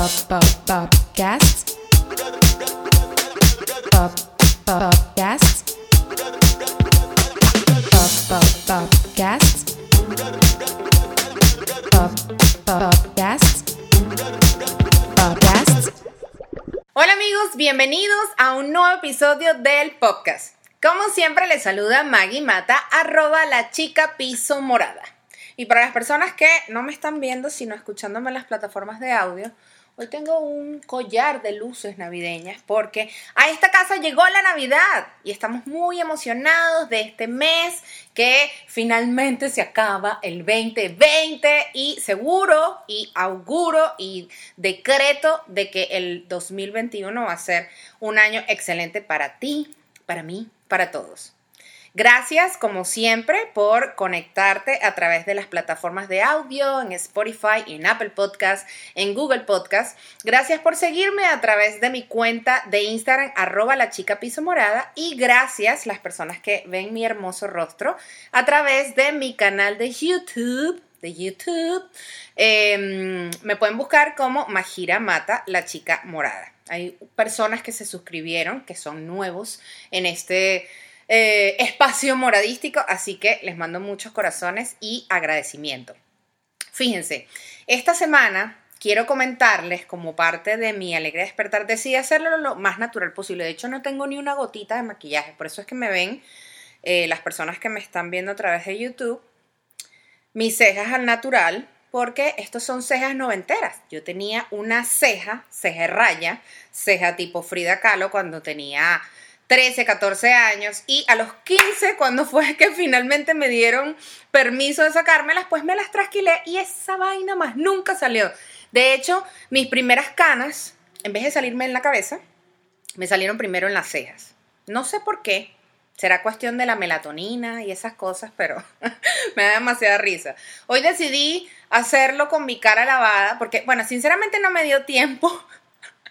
Pop Pop Popcast. Pop Pop Popcast. Pop Pop Popcast. Pop Pop Popcast. Podcast. Hola amigos, bienvenidos a un nuevo episodio del podcast. Como siempre les saluda Maggie Mata, arroba la chica piso morada. Y para las personas que no me están viendo, sino escuchándome en las plataformas de audio, hoy tengo un collar de luces navideñas porque a esta casa llegó la Navidad y estamos muy emocionados de este mes que finalmente se acaba el 2020 y seguro y auguro y decreto de que el 2021 va a ser un año excelente para ti, para mí, para todos. Gracias, como siempre, por conectarte a través de las plataformas de audio, en Spotify, en Apple Podcast, en Google Podcast. Gracias por seguirme a través de mi cuenta de Instagram, arroba la chica piso morada. Y gracias las personas que ven mi hermoso rostro a través de mi canal de YouTube de YouTube. Em, me pueden buscar como Majira Mata, la chica morada. Hay personas que se suscribieron, que son nuevos en este eh, espacio moradístico, así que les mando muchos corazones y agradecimiento. Fíjense, esta semana quiero comentarles como parte de mi alegre despertar, decidí hacerlo lo más natural posible. De hecho, no tengo ni una gotita de maquillaje, por eso es que me ven eh, las personas que me están viendo a través de YouTube, mis cejas al natural, porque estos son cejas noventeras. Yo tenía una ceja, ceja raya, ceja tipo Frida Kahlo cuando tenía 13, 14 años y a los 15, cuando fue que finalmente me dieron permiso de sacármelas, pues me las trasquilé y esa vaina más nunca salió. De hecho, mis primeras canas, en vez de salirme en la cabeza, me salieron primero en las cejas. No sé por qué, será cuestión de la melatonina y esas cosas, pero me da demasiada risa. Hoy decidí hacerlo con mi cara lavada porque, bueno, sinceramente no me dio tiempo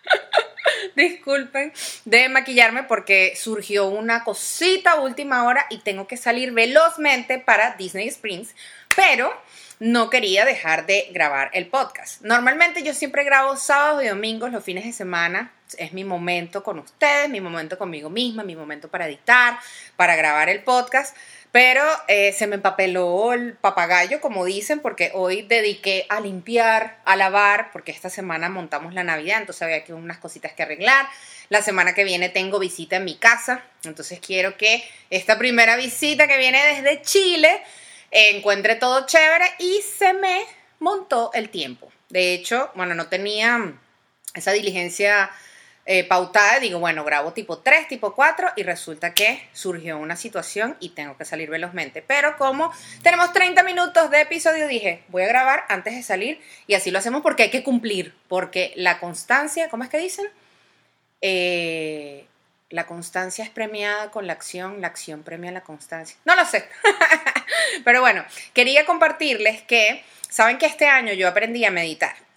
disculpen, de maquillarme porque surgió una cosita última hora y tengo que salir velozmente para Disney Springs, pero no quería dejar de grabar el podcast. Normalmente yo siempre grabo sábados y domingos, los fines de semana. Es mi momento con ustedes, mi momento conmigo misma, mi momento para editar, para grabar el podcast. Pero eh, se me empapeló el papagayo, como dicen, porque hoy dediqué a limpiar, a lavar, porque esta semana montamos la Navidad, entonces había que unas cositas que arreglar. La semana que viene tengo visita en mi casa, entonces quiero que esta primera visita que viene desde Chile encuentre todo chévere y se me montó el tiempo. De hecho, bueno, no tenía esa diligencia eh, pautada, digo, bueno, grabo tipo 3, tipo 4 y resulta que surgió una situación y tengo que salir velozmente. Pero como tenemos 30 minutos de episodio, dije, voy a grabar antes de salir y así lo hacemos porque hay que cumplir, porque la constancia, ¿cómo es que dicen? Eh, la constancia es premiada con la acción, la acción premia la constancia. No lo sé. Pero bueno, quería compartirles que, saben que este año yo aprendí a meditar.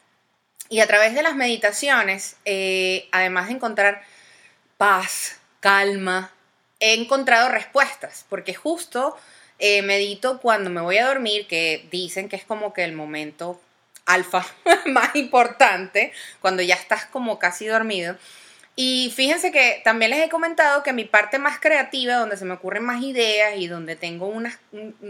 Y a través de las meditaciones, eh, además de encontrar paz, calma, he encontrado respuestas, porque justo eh, medito cuando me voy a dormir, que dicen que es como que el momento alfa más importante, cuando ya estás como casi dormido. Y fíjense que también les he comentado que mi parte más creativa, donde se me ocurren más ideas y donde tengo unas,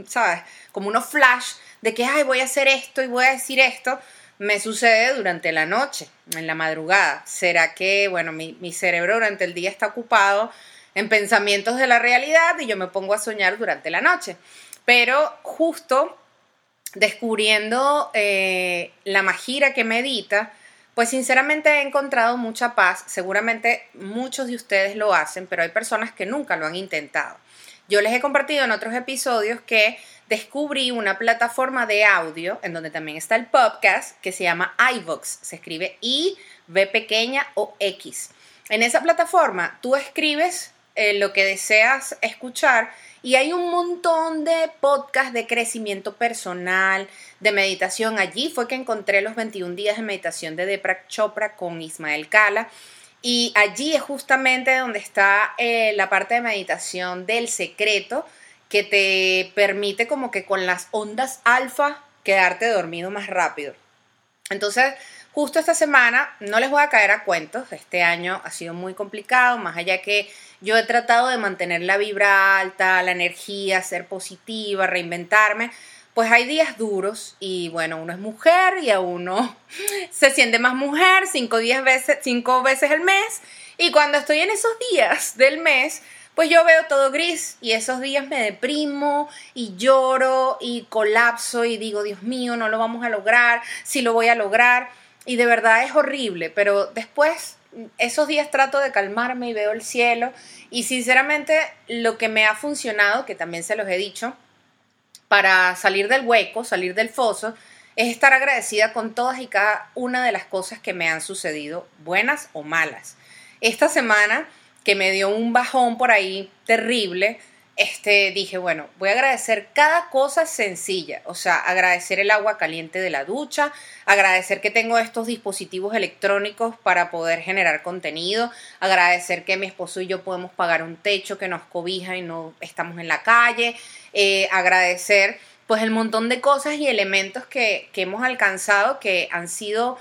¿sabes? Como unos flash de que, ay, voy a hacer esto y voy a decir esto, me sucede durante la noche, en la madrugada. ¿Será que, bueno, mi, mi, cerebro durante el día está ocupado en pensamientos de la realidad y yo me pongo a soñar durante la noche? Pero justo descubriendo eh, la magira que medita, pues sinceramente he encontrado mucha paz. Seguramente muchos de ustedes lo hacen, pero hay personas que nunca lo han intentado. Yo les he compartido en otros episodios que descubrí una plataforma de audio en donde también está el podcast que se llama iVox. Se escribe I, V pequeña o X. En esa plataforma tú escribes eh, lo que deseas escuchar y hay un montón de podcasts de crecimiento personal, de meditación. Allí fue que encontré los 21 días de meditación de Deepak Chopra con Ismael Kala. Y allí es justamente donde está eh, la parte de meditación del secreto, que te permite como que con las ondas alfa quedarte dormido más rápido. Entonces, justo esta semana, no les voy a caer a cuentos, este año ha sido muy complicado, más allá que yo he tratado de mantener la vibra alta, la energía, ser positiva, reinventarme, pues hay días duros y bueno, uno es mujer y a uno se siente más mujer cinco, diez veces, cinco veces al mes y cuando estoy en esos días del mes, pues yo veo todo gris y esos días me deprimo y lloro y colapso y digo, Dios mío, no lo vamos a lograr, si lo voy a lograr y de verdad es horrible, pero después esos días trato de calmarme y veo el cielo y sinceramente lo que me ha funcionado, que también se los he dicho, para salir del hueco, salir del foso, es estar agradecida con todas y cada una de las cosas que me han sucedido, buenas o malas. Esta semana que me dio un bajón por ahí terrible, este, dije, bueno, voy a agradecer cada cosa sencilla, o sea, agradecer el agua caliente de la ducha, agradecer que tengo estos dispositivos electrónicos para poder generar contenido, agradecer que mi esposo y yo podemos pagar un techo que nos cobija y no estamos en la calle, eh, agradecer pues el montón de cosas y elementos que, que hemos alcanzado que han sido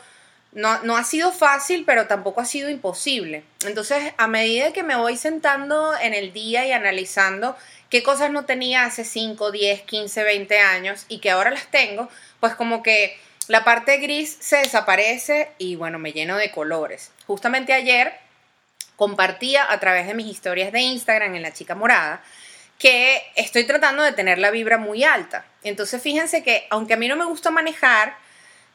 no, ha sido fácil, pero tampoco ha sido imposible. Entonces, a medida que me voy sentando en el día y analizando qué cosas no tenía hace 5, 10, 15, 20 años y que ahora las tengo, pues como que la parte gris se desaparece y bueno, me lleno de colores. Justamente ayer compartía a través de mis historias de Instagram en La Chica Morada que estoy tratando de tener la vibra muy alta. Entonces, fíjense que aunque a mí no me gusta manejar,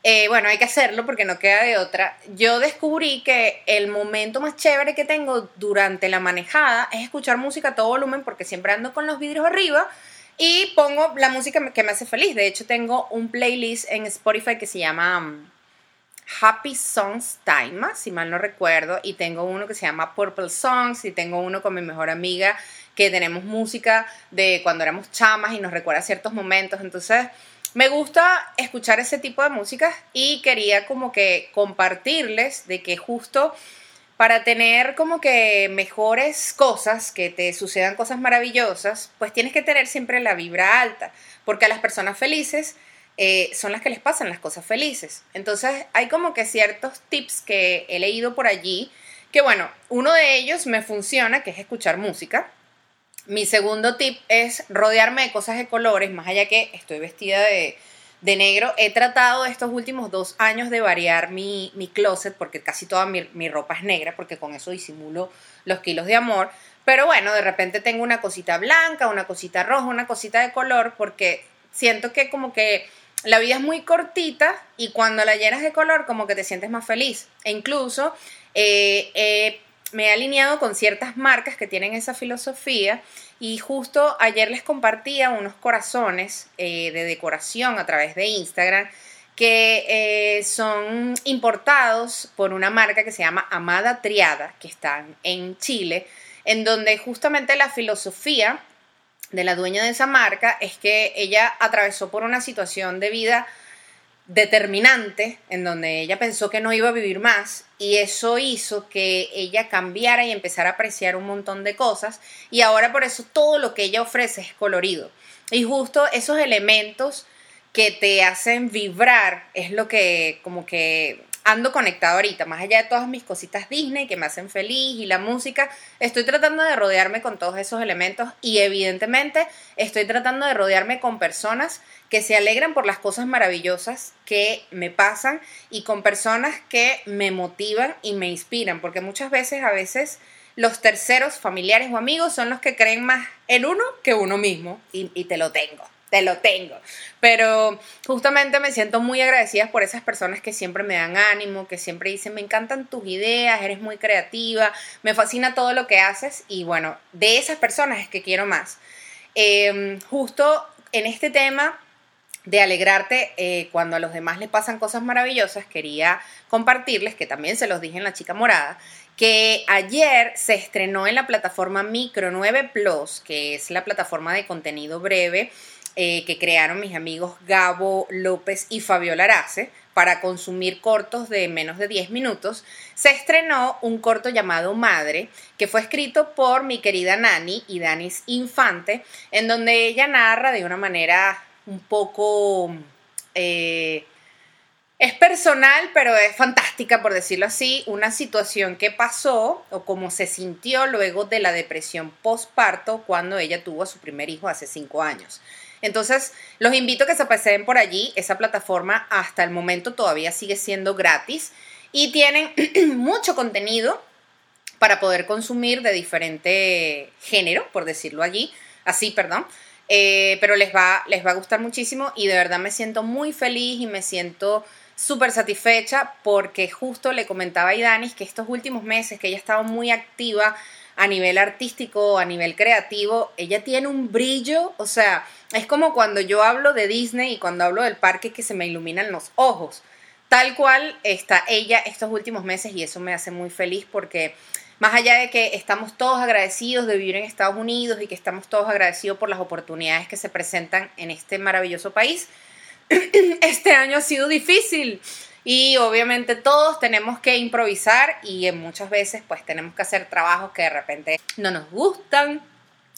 eh, bueno, hay que hacerlo porque no queda de otra. Yo descubrí que el momento más chévere que tengo durante la manejada es escuchar música a todo volumen porque siempre ando con los vidrios arriba y pongo la música que me hace feliz. De hecho, tengo un playlist en Spotify que se llama um, Happy Songs Time, si mal no recuerdo, y tengo uno que se llama Purple Songs y tengo uno con mi mejor amiga que tenemos música de cuando éramos chamas y nos recuerda ciertos momentos. Entonces, me gusta escuchar ese tipo de música y quería como que compartirles de que justo para tener como que mejores cosas, que te sucedan cosas maravillosas, pues tienes que tener siempre la vibra alta, porque a las personas felices eh, son las que les pasan las cosas felices. Entonces hay como que ciertos tips que he leído por allí, que bueno, uno de ellos me funciona, que es escuchar música. Mi segundo tip es rodearme de cosas de colores, más allá que estoy vestida de, negro. He tratado estos últimos dos años de variar mi, closet, porque casi toda mi, mi, ropa es negra, porque con eso disimulo los kilos de amor. Pero bueno, de repente tengo una cosita blanca, una cosita roja, una cosita de color, porque siento que como que la vida es muy cortita y cuando la llenas de color como que te sientes más feliz. E incluso eh, me he alineado con ciertas marcas que tienen esa filosofía y justo ayer les compartía unos corazones eh, de decoración a través de Instagram que eh, son importados por una marca que se llama Amada Triada, que están en Chile, en donde justamente la filosofía de la dueña de esa marca es que ella atravesó por una situación de vida determinante en donde ella pensó que no iba a vivir más y eso hizo que ella cambiara y empezara a apreciar un montón de cosas y ahora por eso todo lo que ella ofrece es colorido. Y justo esos elementos que te hacen vibrar es lo que como que ando conectado ahorita, más allá de todas mis cositas Disney que me hacen feliz y la música, estoy tratando de rodearme con todos esos elementos y evidentemente estoy tratando de rodearme con personas que se alegran por las cosas maravillosas que me pasan y con personas que me motivan y me inspiran, porque muchas veces, a veces, los terceros, familiares o amigos son los que creen más en uno que uno mismo y, y te lo tengo te lo tengo. Pero justamente me siento muy agradecida por esas personas que siempre me dan ánimo, que siempre dicen, me encantan tus ideas, eres muy creativa, me fascina todo lo que haces y bueno, de esas personas es que quiero más. Em, justo en este tema de alegrarte eh, cuando a los demás les pasan cosas maravillosas, quería compartirles, que también se los dije en La Chica Morada, que ayer se estrenó en la plataforma Micro 9 Plus, que es la plataforma de contenido breve eh, que crearon mis amigos Gabo López y Fabiola Arace para consumir cortos de menos de 10 minutos, se estrenó un corto llamado Madre, que fue escrito por mi querida Nani y Danis Infante, en donde ella narra de una manera un poco... Eh, Es personal, pero es fantástica, por decirlo así, una situación que pasó o cómo se sintió luego de la depresión postparto cuando ella tuvo a su primer hijo hace cinco años. Entonces, los invito a que se paseen por allí. Esa plataforma hasta el momento todavía sigue siendo gratis y tienen mucho contenido para poder consumir de diferente género, por decirlo allí, así, perdón. Eh, pero les va, les va a gustar muchísimo y de verdad me siento muy feliz y me siento súper satisfecha porque justo le comentaba a Idanis que estos últimos meses que ella estaba muy activa a nivel artístico, a nivel creativo, ella tiene un brillo, o sea, es como cuando yo hablo de Disney y cuando hablo del parque que se me iluminan los ojos. Tal cual está ella estos últimos meses y eso me hace muy feliz porque más allá de que estamos todos agradecidos de vivir en Estados Unidos y que estamos todos agradecidos por las oportunidades que se presentan en este maravilloso país, este año ha sido difícil y obviamente todos tenemos que improvisar y muchas veces pues tenemos que hacer trabajos que de repente no nos gustan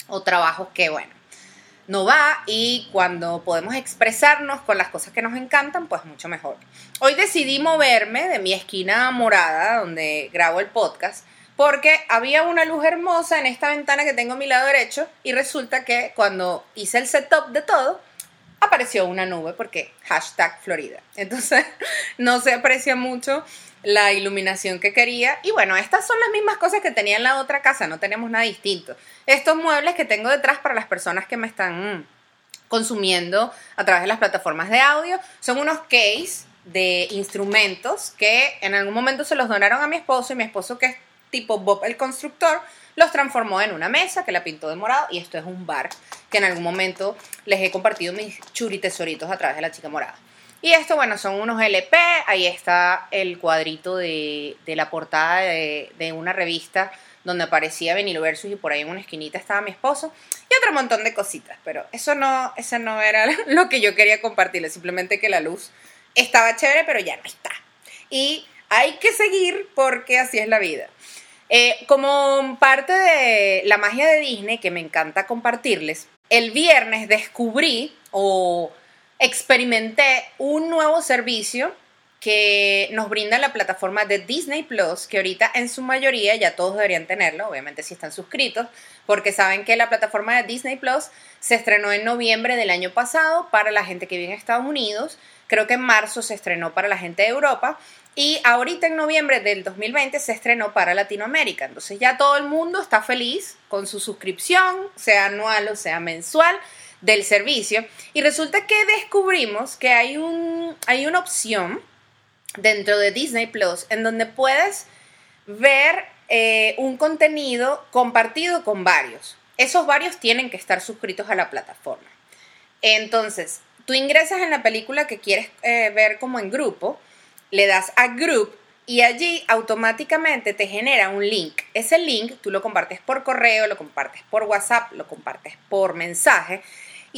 o trabajos que bueno, no va y cuando podemos expresarnos con las cosas que nos encantan, pues mucho mejor. Hoy decidí moverme de mi esquina morada donde grabo el podcast porque había una luz hermosa en esta ventana que tengo a mi lado derecho y resulta que cuando hice el setup de todo, apareció una nube porque hashtag Florida. Entonces no se aprecia mucho la iluminación que quería. Y bueno, estas son las mismas cosas que tenía en la otra casa, no tenemos nada distinto. Estos muebles que tengo detrás para las personas que me están consumiendo a través de las plataformas de audio son unos case de instrumentos que en algún momento se los donaron a mi esposo y mi esposo que es tipo Bob el constructor, los transformó en una mesa que la pintó de morado y esto es un bar que en algún momento les he compartido mis churitesoritos a través de la chica morada. Y esto, bueno, son unos LP, ahí está el cuadrito de, la portada de, una revista donde aparecía Benilo Versus y por ahí en una esquinita estaba mi esposo y otro montón de cositas, pero eso no, eso no era lo que yo quería compartirles, simplemente que la luz estaba chévere, pero ya no está. Y hay que seguir porque así es la vida. Eh, como parte de la magia de Disney que me encanta compartirles, el viernes descubrí o experimenté un nuevo servicio que nos brinda la plataforma de Disney Plus, que ahorita en su mayoría ya todos deberían tenerlo, obviamente si están suscritos, porque saben que la plataforma de Disney Plus se estrenó en noviembre del año pasado para la gente que vive en Estados Unidos, creo que en marzo se estrenó para la gente de Europa y ahorita en noviembre del 2020 se estrenó para Latinoamérica. Entonces ya todo el mundo está feliz con su suscripción, sea anual o sea mensual, del servicio. Y resulta que descubrimos que hay, un, hay una opción dentro de Disney Plus en donde puedes ver eh, un contenido compartido con varios. Esos varios tienen que estar suscritos a la plataforma. Entonces, tú ingresas en la película que quieres eh, ver como en grupo le das a group y allí automáticamente te genera un link. Ese link tú lo compartes por correo, lo compartes por WhatsApp, lo compartes por mensaje.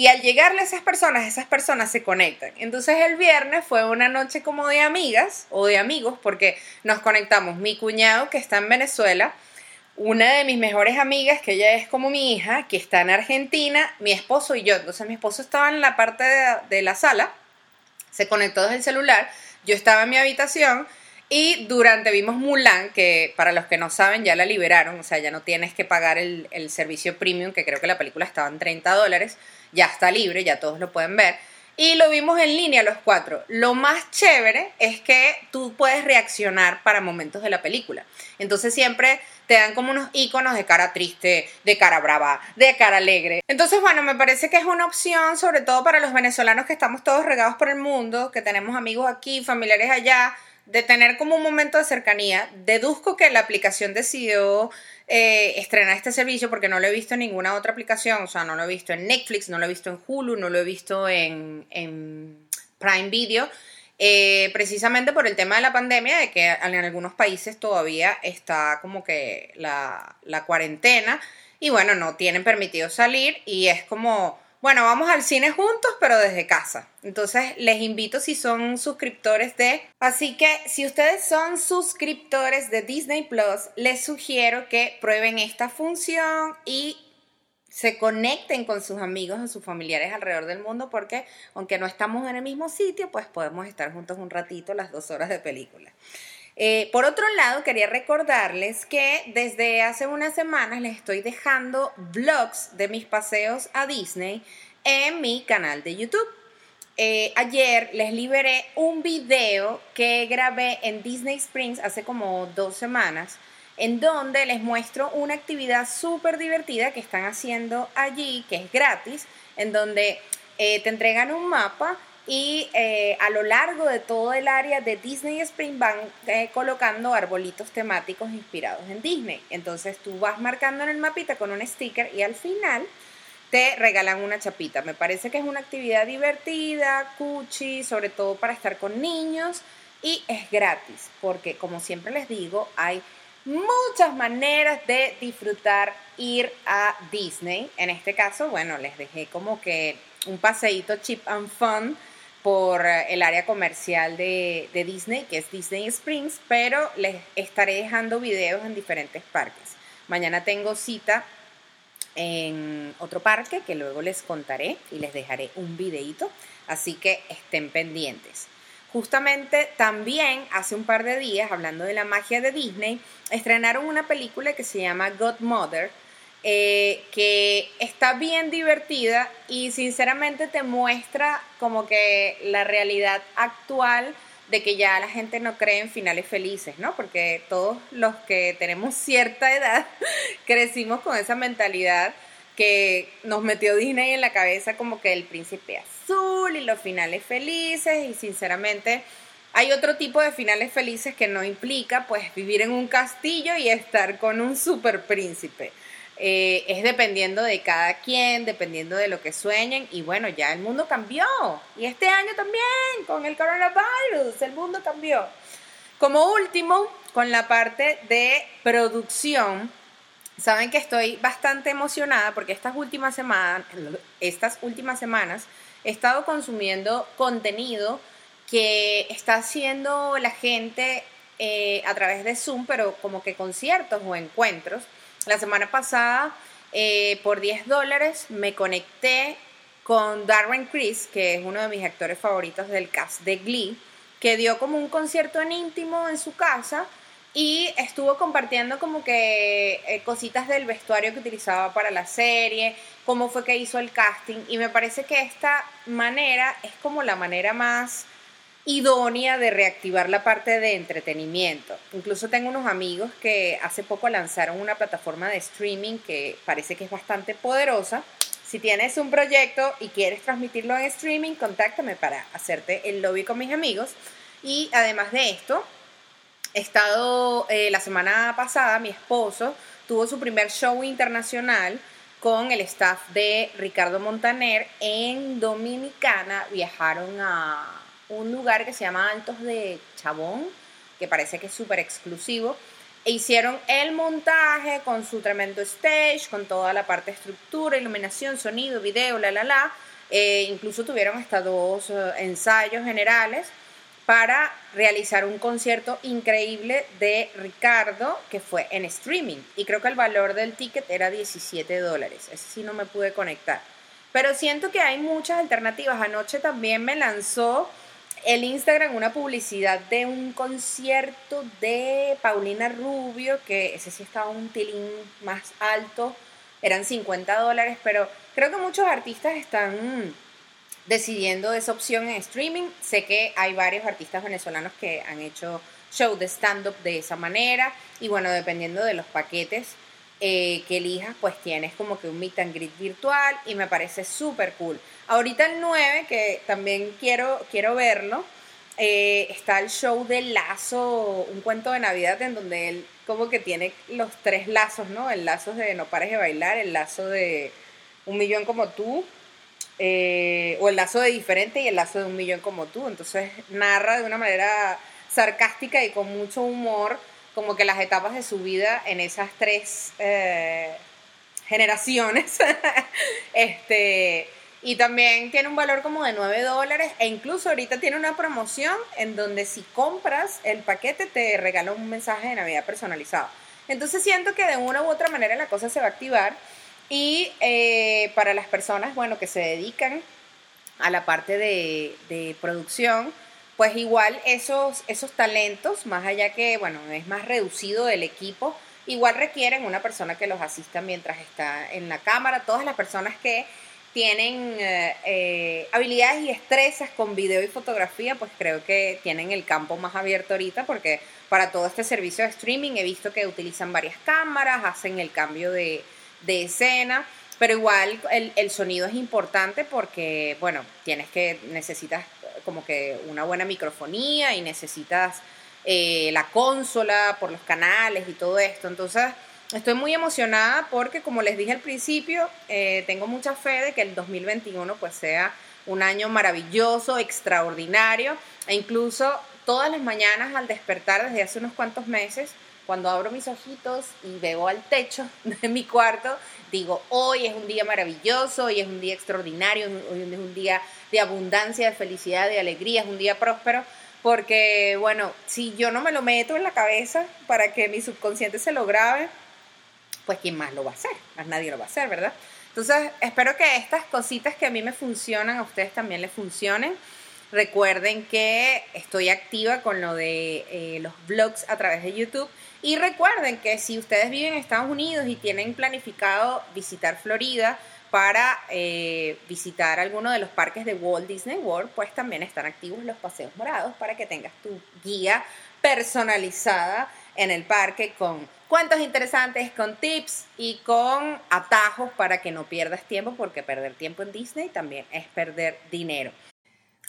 Y al llegarle a esas personas, esas personas se conectan. Entonces el viernes fue una noche como de amigas o de amigos, porque nos conectamos mi cuñado que está en Venezuela, una de mis mejores amigas, que ella es como mi hija, que está en Argentina, mi esposo y yo. Entonces mi esposo estaba en la parte de, la sala, se conectó desde el celular yo estaba en mi habitación y durante vimos Mulan, que para los que no saben ya la liberaron, o sea, ya no tienes que pagar el, servicio premium, que creo que la película estaba en 30 dólares, ya está libre, ya todos lo pueden ver. Y lo vimos en línea los cuatro. Lo más chévere es que tú puedes reaccionar para momentos de la película. Entonces siempre te dan como unos iconos de cara triste, de cara brava, de cara alegre. Entonces, bueno, me parece que es una opción, sobre todo para los venezolanos que estamos todos regados por el mundo, que tenemos amigos aquí, familiares allá, de tener como un momento de cercanía. Deduzco que la aplicación decidió eh, estrenar este servicio porque no lo he visto en ninguna otra aplicación, o sea, no lo he visto en Netflix, no lo he visto en Hulu, no lo he visto en, Prime Video. Eh, precisamente por el tema de la pandemia, de que en algunos países todavía está como que la, la cuarentena y bueno, no tienen permitido salir y es como bueno, vamos al cine juntos, pero desde casa. Entonces, les invito si son suscriptores de... Así que, si ustedes son suscriptores de Disney Plus, les sugiero que prueben esta función y se conecten con sus amigos o sus familiares alrededor del mundo porque aunque no estamos en el mismo sitio, pues podemos estar juntos un ratito las dos horas de película. Eh, por otro lado, quería recordarles que desde hace unas semanas les estoy dejando vlogs de mis paseos a Disney en mi canal de YouTube. Eh, ayer les liberé un video que grabé en Disney Springs hace como dos semanas en donde les muestro una actividad súper divertida que están haciendo allí, que es gratis, en donde eh, te entregan un mapa y eh, a lo largo de todo el área de Disney Spring van eh, colocando arbolitos temáticos inspirados en Disney. Entonces tú vas marcando en el mapita con un sticker y al final te regalan una chapita. Me parece que es una actividad divertida, cuchi, sobre todo para estar con niños y es gratis, porque como siempre les digo, hay muchas maneras de disfrutar ir a Disney. En este caso, bueno, les dejé como que un paseíto cheap and fun por eh, el área comercial de, de, Disney, que es Disney Springs, pero les estaré dejando videos en diferentes parques. Mañana tengo cita en otro parque que luego les contaré y les dejaré un videito, así que estén pendientes. Justamente también hace un par de días, hablando de la magia de Disney, estrenaron una película que se llama Godmother, eh, que está bien divertida y sinceramente te muestra como que la realidad actual de que ya la gente no cree en finales felices, ¿no? Porque todos los que tenemos cierta edad crecimos con esa mentalidad que nos metió Disney en la cabeza como que el príncipe azul y los finales felices y sinceramente hay otro tipo de finales felices que no implica pues vivir en un castillo y estar con un super príncipe. Eh, es dependiendo de cada quien, dependiendo de lo que sueñen y bueno, ya el mundo cambió y este año también con el coronavirus, el mundo cambió. Como último, con la parte de producción, Saben que estoy bastante emocionada porque estas últimas semanas, estas últimas semanas he estado consumiendo contenido que está haciendo la gente eh, a través de Zoom, pero como que conciertos o encuentros. La semana pasada, eh, por 10 dólares, me conecté con Darren Criss, que es uno de mis actores favoritos del cast de Glee, que dio como un concierto en íntimo en su casa y estuvo compartiendo como que eh, cositas del vestuario que utilizaba para la serie, cómo fue que hizo el casting y me parece que esta manera es como la manera más idónea de reactivar la parte de entretenimiento. Incluso tengo unos amigos que hace poco lanzaron una plataforma de streaming que parece que es bastante poderosa. Si tienes un proyecto y quieres transmitirlo en streaming, contáctame para hacerte el lobby con mis amigos. Y además de esto, estado eh, la semana pasada, mi esposo tuvo su primer show internacional con el staff de Ricardo Montaner en Dominicana. Viajaron a un lugar que se llama Altos de Chabón, que parece que es súper exclusivo. E hicieron el montaje con su tremendo stage, con toda la parte de estructura, iluminación, sonido, video, la, la, la. Eh, incluso tuvieron hasta dos eh, ensayos generales para realizar un concierto increíble de Ricardo que fue en streaming. Y creo que el valor del ticket era 17 dólares. Ese sí no me pude conectar. Pero siento que hay muchas alternativas. Anoche también me lanzó el Instagram una publicidad de un concierto de Paulina Rubio, que ese sí estaba un tilín más alto, eran 50 dólares, pero creo que muchos artistas están decidiendo esa opción en streaming. Sé que hay varios artistas venezolanos que han hecho show de stand-up de esa manera y bueno, dependiendo de los paquetes eh, que elijas, pues tienes como que un meet and greet virtual y me parece súper cool. Ahorita el 9, que también quiero, quiero verlo, eh, está el show de Lazo, un cuento de Navidad en donde él como que tiene los tres lazos, ¿no? El lazo de No pares de bailar, el lazo de Un millón como tú eh, o el lazo de diferente y el lazo de un millón como tú. Entonces narra de una manera sarcástica y con mucho humor como que las etapas de su vida en esas tres eh, generaciones. este, y también tiene un valor como de 9 dólares e incluso ahorita tiene una promoción en donde si compras el paquete te regala un mensaje de Navidad personalizado. Entonces siento que de una u otra manera la cosa se va a activar Y eh, para las personas, bueno, que se dedican a la parte de, de producción, pues igual esos, esos talentos, más allá que, bueno, es más reducido el equipo, igual requieren una persona que los asista mientras está en la cámara. Todas las personas que tienen eh, eh, habilidades y destrezas con video y fotografía, pues creo que tienen el campo más abierto ahorita porque para todo este servicio de streaming he visto que utilizan varias cámaras, hacen el cambio de, de escena, pero igual el, el, sonido es importante porque, bueno, tienes que, necesitas como que una buena microfonía y necesitas eh, la consola por los canales y todo esto, entonces Estoy muy emocionada porque, como les dije al principio, eh, tengo mucha fe de que el 2021 pues sea un año maravilloso, extraordinario, e incluso todas las mañanas al despertar desde hace unos cuantos meses, cuando abro mis ojitos y veo al techo de mi cuarto, digo, hoy es un día maravilloso, hoy es un día extraordinario, hoy es un día de abundancia, de felicidad, de alegría, es un día próspero, porque bueno, si yo no me lo meto en la cabeza para que mi subconsciente se lo grabe, pues ¿quién más lo va a hacer? Más nadie lo va a hacer, ¿verdad? Entonces, espero que estas cositas que a mí me funcionan, a ustedes también les funcionen. Recuerden que estoy activa con lo de eh, los vlogs a través de YouTube. Y recuerden que si ustedes viven en Estados Unidos y tienen planificado visitar Florida para eh, visitar alguno de los parques de Walt Disney World, pues también están activos los paseos morados para que tengas tu guía personalizada en el parque con cuentos interesantes, con tips y con atajos para que no pierdas tiempo, porque perder tiempo en Disney también es perder dinero.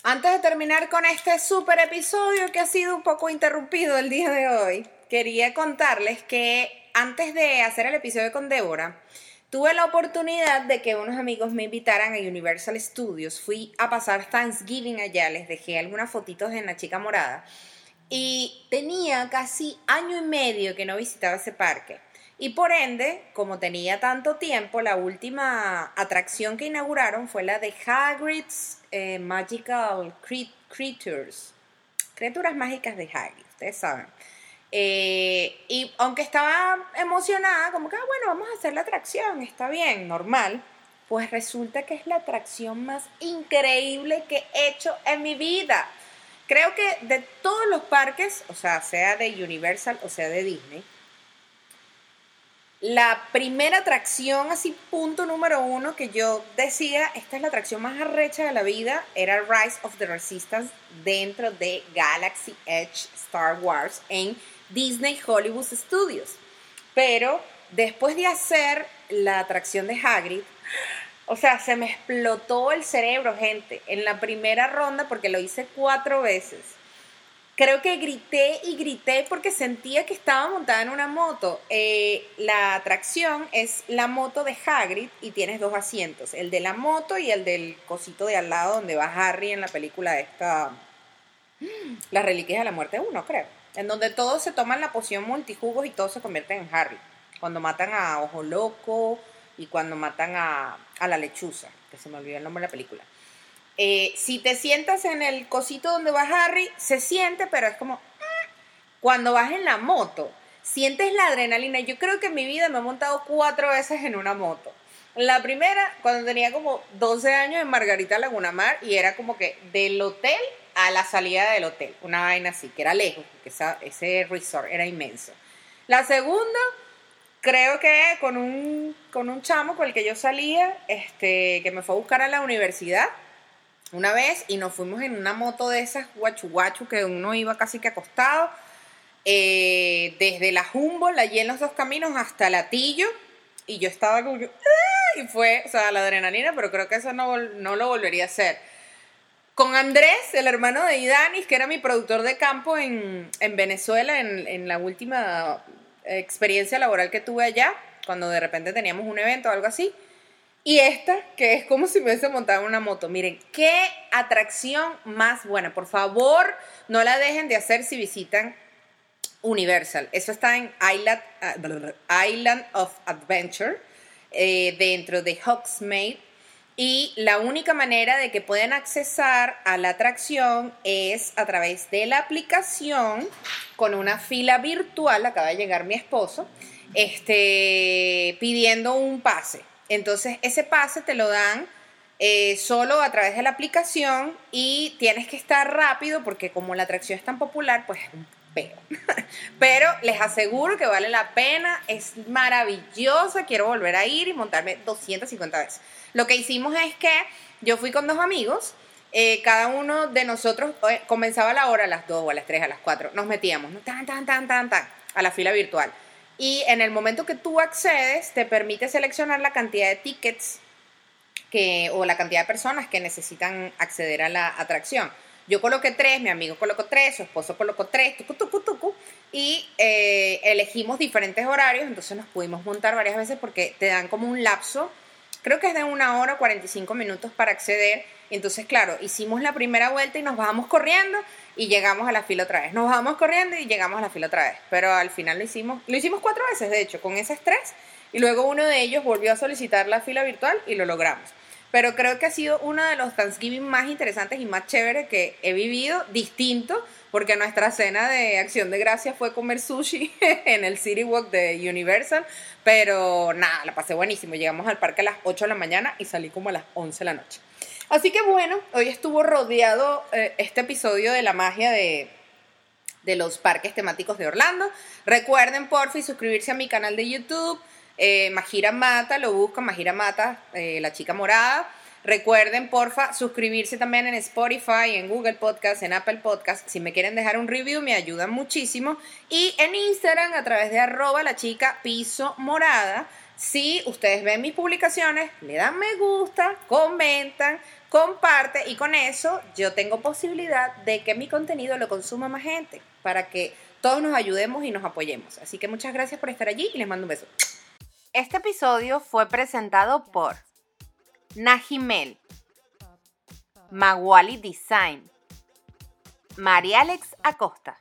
Antes de terminar con este super episodio que ha sido un poco interrumpido el día de hoy, quería contarles que antes de hacer el episodio con Débora, tuve la oportunidad de que unos amigos me invitaran a Universal Studios. Fui a pasar Thanksgiving allá, les dejé algunas fotitos en la chica morada y tenía casi año y medio que no visitaba ese parque. Y por ende, como tenía tanto tiempo, la última atracción que inauguraron fue la de Hagrid's eh, Magical Creatures. Criaturas mágicas de Hagrid, ustedes saben. Eh, y aunque estaba emocionada, como que, ah, bueno, vamos a hacer la atracción, está bien, normal. Pues resulta que es la atracción más increíble que he hecho en mi vida. Creo que de todos los parques, o sea, sea de Universal o sea de Disney, la primera atracción, así punto número uno, que yo decía, esta es la atracción más arrecha de la vida, era Rise of the Resistance dentro de Galaxy Edge Star Wars en Disney Hollywood Studios. Pero después de hacer la atracción de Hagrid, o sea, se me explotó el cerebro, gente, en la primera ronda porque lo hice cuatro veces. Creo que grité y grité porque sentía que estaba montada en una moto. Eh, la atracción es la moto de Hagrid y tienes dos asientos, el de la moto y el del cosito de al lado donde va Harry en la película esta... Las Reliquias de la Muerte 1, creo. En donde todos se toman la poción multijugos y todos se convierten en Harry. Cuando matan a Ojo Loco, y cuando matan a, la lechuza, que se me olvidó el nombre de la película. Eh, si te sientas en el cosito donde va Harry, se siente, pero es como ah". cuando vas en la moto, sientes la adrenalina. Yo creo que en mi vida me he montado cuatro veces en una moto. La primera, cuando tenía como 12 años en Margarita Laguna Mar y era como que del hotel a la salida del hotel, una vaina así, que era lejos, porque ese resort era inmenso. La segunda, creo que con un, con un chamo con el que yo salía, este, que me fue a buscar a la universidad una vez y nos fuimos en una moto de esas guachu guachu que uno iba casi que acostado, eh, desde la Humboldt, allí en los dos caminos, hasta Latillo, y yo estaba como que, ¡ah! y fue, o sea, la adrenalina, pero creo que eso no, no lo volvería a hacer. Con Andrés, el hermano de Idanis, que era mi productor de campo en, en Venezuela, en, en la última experiencia laboral que tuve allá, cuando de repente teníamos un evento o algo así. Y esta, que es como si me hubiese montado una moto. Miren, qué atracción más buena. Por favor, no la dejen de hacer si visitan Universal. Eso está en Island, ah, Island of Adventure, eh, dentro de Hogsmeade. Y la única manera de que pueden accesar a la atracción es a través de la aplicación con una fila virtual. Acaba de llegar mi esposo, este, pidiendo un pase. Entonces, ese pase te lo dan eh, solo a través de la aplicación y tienes que estar rápido porque como la atracción es tan popular, pues peo. Pero les aseguro que vale la pena, es maravillosa, quiero volver a ir y montarme 250 veces. Lo que hicimos es que yo fui con dos amigos, eh, cada uno de nosotros eh, comenzaba la hora a las 2 o a las 3, a las 4, nos metíamos, ¿no? tan, tan, tan, tan, tan, a la fila virtual. Y en el momento que tú accedes, te permite seleccionar la cantidad de tickets que, o la cantidad de personas que necesitan acceder a la atracción. Yo coloqué tres, mi amigo colocó tres, su esposo colocó tres, tucu, tucu, tucu, y eh, elegimos diferentes horarios, entonces nos pudimos montar varias veces porque te dan como un lapso, creo que es de una hora 45 minutos para acceder. Entonces, claro, hicimos la primera vuelta y nos bajamos corriendo y llegamos a la fila otra vez. Nos bajamos corriendo y llegamos a la fila otra vez. Pero al final lo hicimos, lo hicimos cuatro veces, de hecho, con ese estrés. Y luego uno de ellos volvió a solicitar la fila virtual y lo logramos. Pero creo que ha sido uno de los Thanksgiving más interesantes y más chéveres que he vivido, distinto, porque nuestra cena de acción de gracia fue comer sushi en el City Walk de Universal, pero nada, la pasé buenísimo. Llegamos al parque a las 8 de la mañana y salí como a las 11 de la noche. Así que bueno, hoy estuvo rodeado eh, este episodio de la magia de, de los parques temáticos de Orlando. Recuerden, por fin, suscribirse a mi canal de YouTube. Eh, Majira Mata, lo buscan, Majira Mata, eh, la chica morada. Recuerden, porfa, suscribirse también en Spotify, en Google Podcast, en Apple Podcast. Si me quieren dejar un review, me ayudan muchísimo. Y en Instagram, a través de arroba la chica piso morada. Si ustedes ven mis publicaciones, le dan me gusta, comentan, comparte y con eso yo tengo posibilidad de que mi contenido lo consuma más gente para que todos nos ayudemos y nos apoyemos. Así que muchas gracias por estar allí y les mando un beso. Este episodio fue presentado por Najimel, Maguali Design, María Alex Acosta.